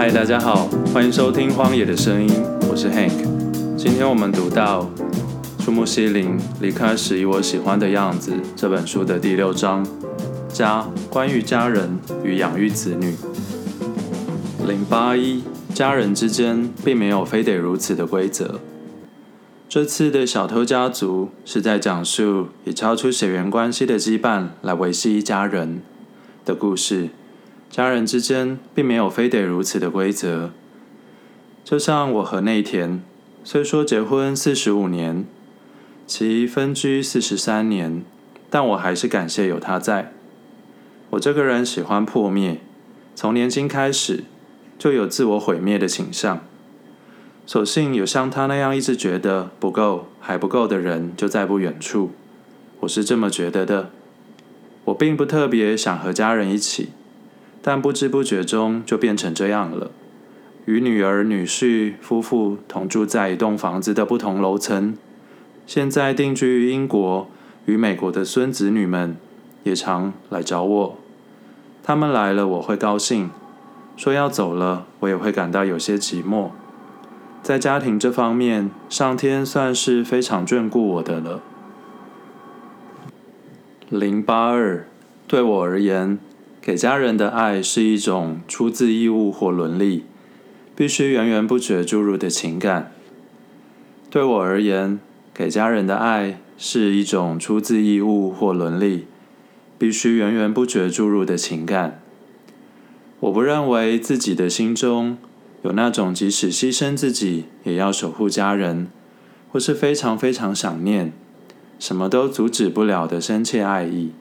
嗨，大家好，欢迎收听《荒野的声音》，我是 Hank。今天我们读到《树木希林离开时以我喜欢的样子》这本书的第六章，家，关于家人与养育子女。零八一，家人之间并没有非得如此的规则。这次的小偷家族是在讲述以超出血缘关系的羁绊来维系一家人的故事。家人之间并没有非得如此的规则。就像我和内田，虽说结婚四十五年，其分居四十三年，但我还是感谢有他在。我这个人喜欢破灭，从年轻开始就有自我毁灭的倾向。所幸有像他那样一直觉得不够还不够的人就在不远处，我是这么觉得的。我并不特别想和家人一起，但不知不觉中就变成这样了。与女儿、女婿夫妇同住在一栋房子的不同楼层，现在定居于英国与美国的孙子女们也常来找我。他们来了我会高兴，说要走了我也会感到有些寂寞。在家庭这方面，上天算是非常眷顾我的了。零八二，对我而言，给家人的爱是一种出自义务或伦理，必须源源不绝注入的情感。对我而言，给家人的爱是一种出自义务或伦理，必须源源不绝注入的情感。我不认为自己的心中。有那种即使牺牲自己也要守护家人，或是非常非常想念，什么都阻止不了的深切爱意。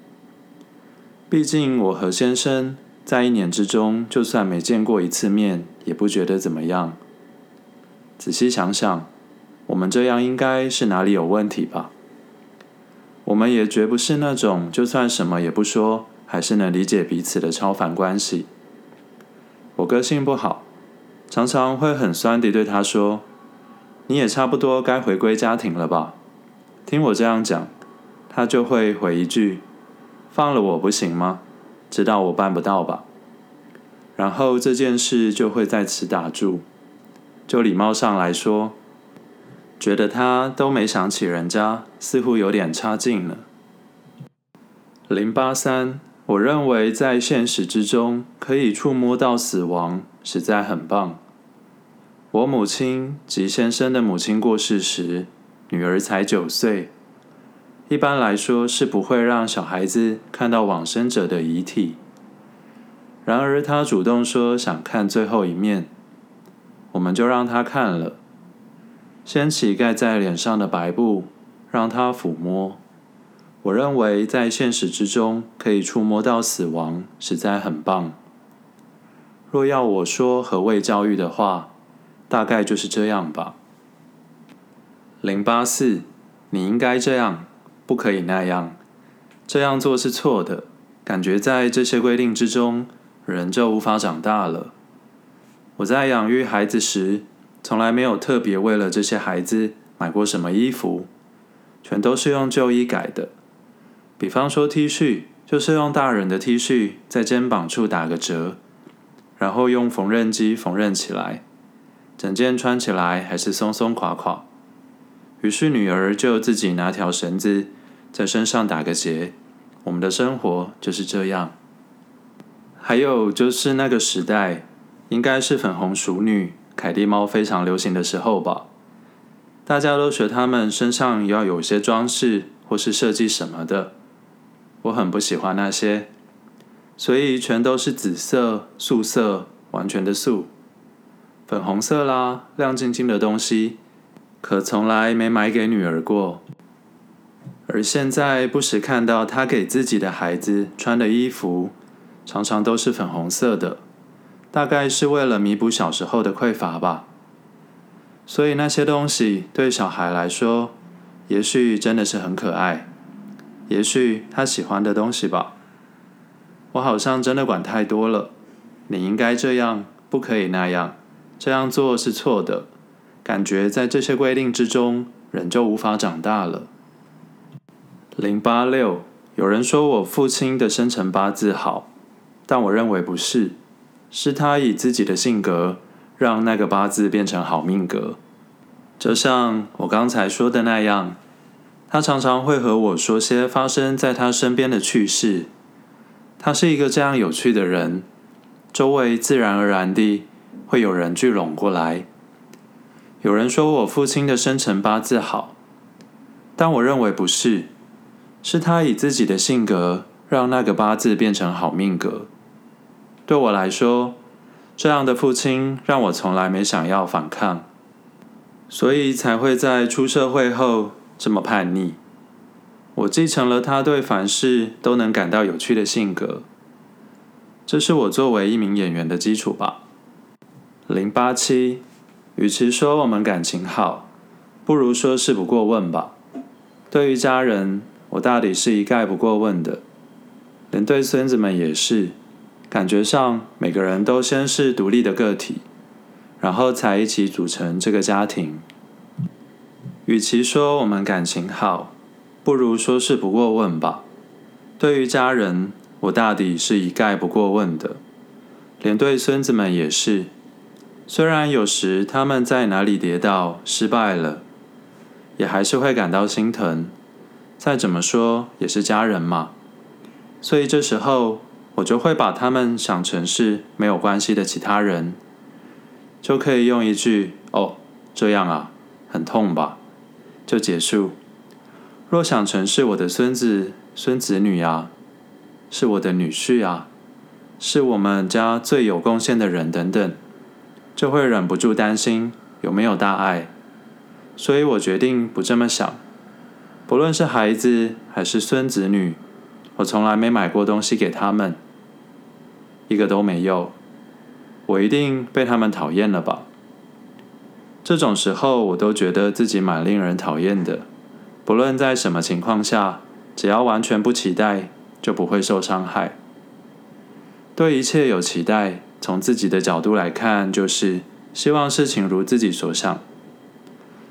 毕竟我和先生在一年之中，就算没见过一次面，也不觉得怎么样。仔细想想，我们这样应该是哪里有问题吧？我们也绝不是那种就算什么也不说，还是能理解彼此的超凡关系。我个性不好。常常会很酸地对他说：“你也差不多该回归家庭了吧？”听我这样讲，他就会回一句：“放了我不行吗？知道我办不到吧？”然后这件事就会在此打住。就礼貌上来说，觉得他都没想起人家，似乎有点差劲了。零八三，我认为在现实之中可以触摸到死亡。实在很棒。我母亲及先生的母亲过世时，女儿才九岁。一般来说是不会让小孩子看到往生者的遗体。然而他主动说想看最后一面，我们就让他看了。掀起盖在脸上的白布，让他抚摸。我认为在现实之中可以触摸到死亡，实在很棒。若要我说何谓教育的话，大概就是这样吧。零八四，你应该这样，不可以那样，这样做是错的。感觉在这些规定之中，人就无法长大了。我在养育孩子时，从来没有特别为了这些孩子买过什么衣服，全都是用旧衣改的。比方说 T 恤，就是用大人的 T 恤在肩膀处打个折。然后用缝纫机缝纫起来，整件穿起来还是松松垮垮。于是女儿就自己拿条绳子在身上打个结。我们的生活就是这样。还有就是那个时代，应该是粉红淑女、凯蒂猫非常流行的时候吧。大家都学他们身上要有些装饰或是设计什么的。我很不喜欢那些。所以全都是紫色、素色，完全的素，粉红色啦，亮晶晶的东西，可从来没买给女儿过。而现在不时看到她给自己的孩子穿的衣服，常常都是粉红色的，大概是为了弥补小时候的匮乏吧。所以那些东西对小孩来说，也许真的是很可爱，也许他喜欢的东西吧。我好像真的管太多了。你应该这样，不可以那样。这样做是错的。感觉在这些规定之中，人就无法长大了。零八六，有人说我父亲的生辰八字好，但我认为不是。是他以自己的性格让那个八字变成好命格。就像我刚才说的那样，他常常会和我说些发生在他身边的趣事。他是一个这样有趣的人，周围自然而然地会有人聚拢过来。有人说我父亲的生辰八字好，但我认为不是，是他以自己的性格让那个八字变成好命格。对我来说，这样的父亲让我从来没想要反抗，所以才会在出社会后这么叛逆。我继承了他对凡事都能感到有趣的性格，这是我作为一名演员的基础吧。零八七。与其说我们感情好，不如说事不过问吧。对于家人，我大抵是一概不过问的，连对孙子们也是。感觉上，每个人都先是独立的个体，然后才一起组成这个家庭。与其说我们感情好，不如说是不过问吧。对于家人，我大抵是一概不过问的，连对孙子们也是。虽然有时他们在哪里跌倒失败了，也还是会感到心疼。再怎么说也是家人嘛，所以这时候我就会把他们想成是没有关系的其他人，就可以用一句“哦，这样啊，很痛吧”就结束。若想成是我的孙子、孙子女啊，是我的女婿啊，是我们家最有贡献的人等等。就会忍不住担心有没有大碍，所以我决定不这么想。不论是孩子还是孙子女，我从来没买过东西给他们，一个都没有。我一定被他们讨厌了吧？这种时候，我都觉得自己蛮令人讨厌的。不论在什么情况下，只要完全不期待，就不会受伤害。对一切有期待。从自己的角度来看，就是希望事情如自己所想；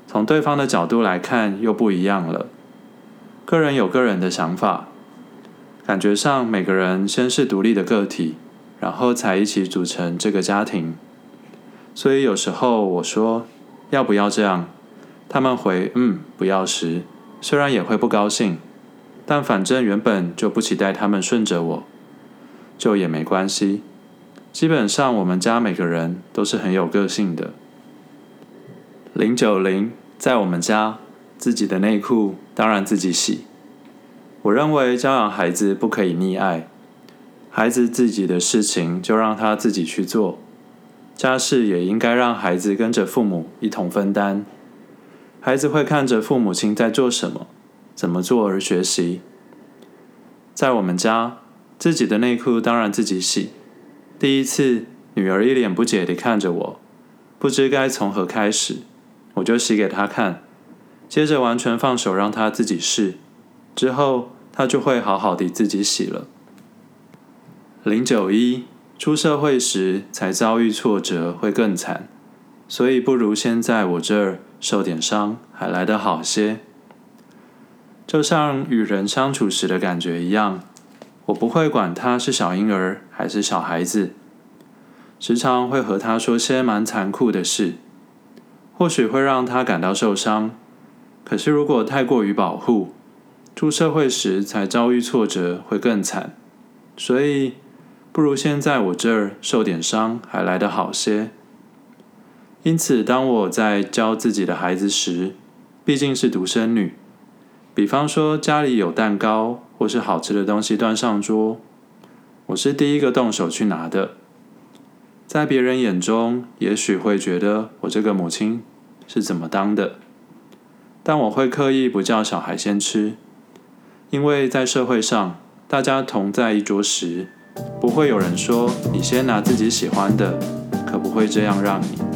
从对方的角度来看，又不一样了。个人有个人的想法，感觉上每个人先是独立的个体，然后才一起组成这个家庭。所以有时候我说要不要这样，他们回嗯不要时，虽然也会不高兴，但反正原本就不期待他们顺着我，就也没关系。基本上，我们家每个人都是很有个性的。零九零，在我们家，自己的内裤当然自己洗。我认为教养孩子不可以溺爱，孩子自己的事情就让他自己去做，家事也应该让孩子跟着父母一同分担。孩子会看着父母亲在做什么、怎么做而学习。在我们家，自己的内裤当然自己洗。第一次，女儿一脸不解地看着我，不知该从何开始，我就洗给她看，接着完全放手让她自己试，之后她就会好好的自己洗了。零九一，出社会时才遭遇挫折会更惨，所以不如先在我这儿受点伤还来得好些。就像与人相处时的感觉一样。我不会管他是小婴儿还是小孩子，时常会和他说些蛮残酷的事，或许会让他感到受伤。可是如果太过于保护，出社会时才遭遇挫折会更惨，所以不如先在我这儿受点伤还来得好些。因此，当我在教自己的孩子时，毕竟是独生女，比方说家里有蛋糕。或是好吃的东西端上桌，我是第一个动手去拿的。在别人眼中，也许会觉得我这个母亲是怎么当的，但我会刻意不叫小孩先吃，因为在社会上，大家同在一桌时，不会有人说你先拿自己喜欢的，可不会这样让你。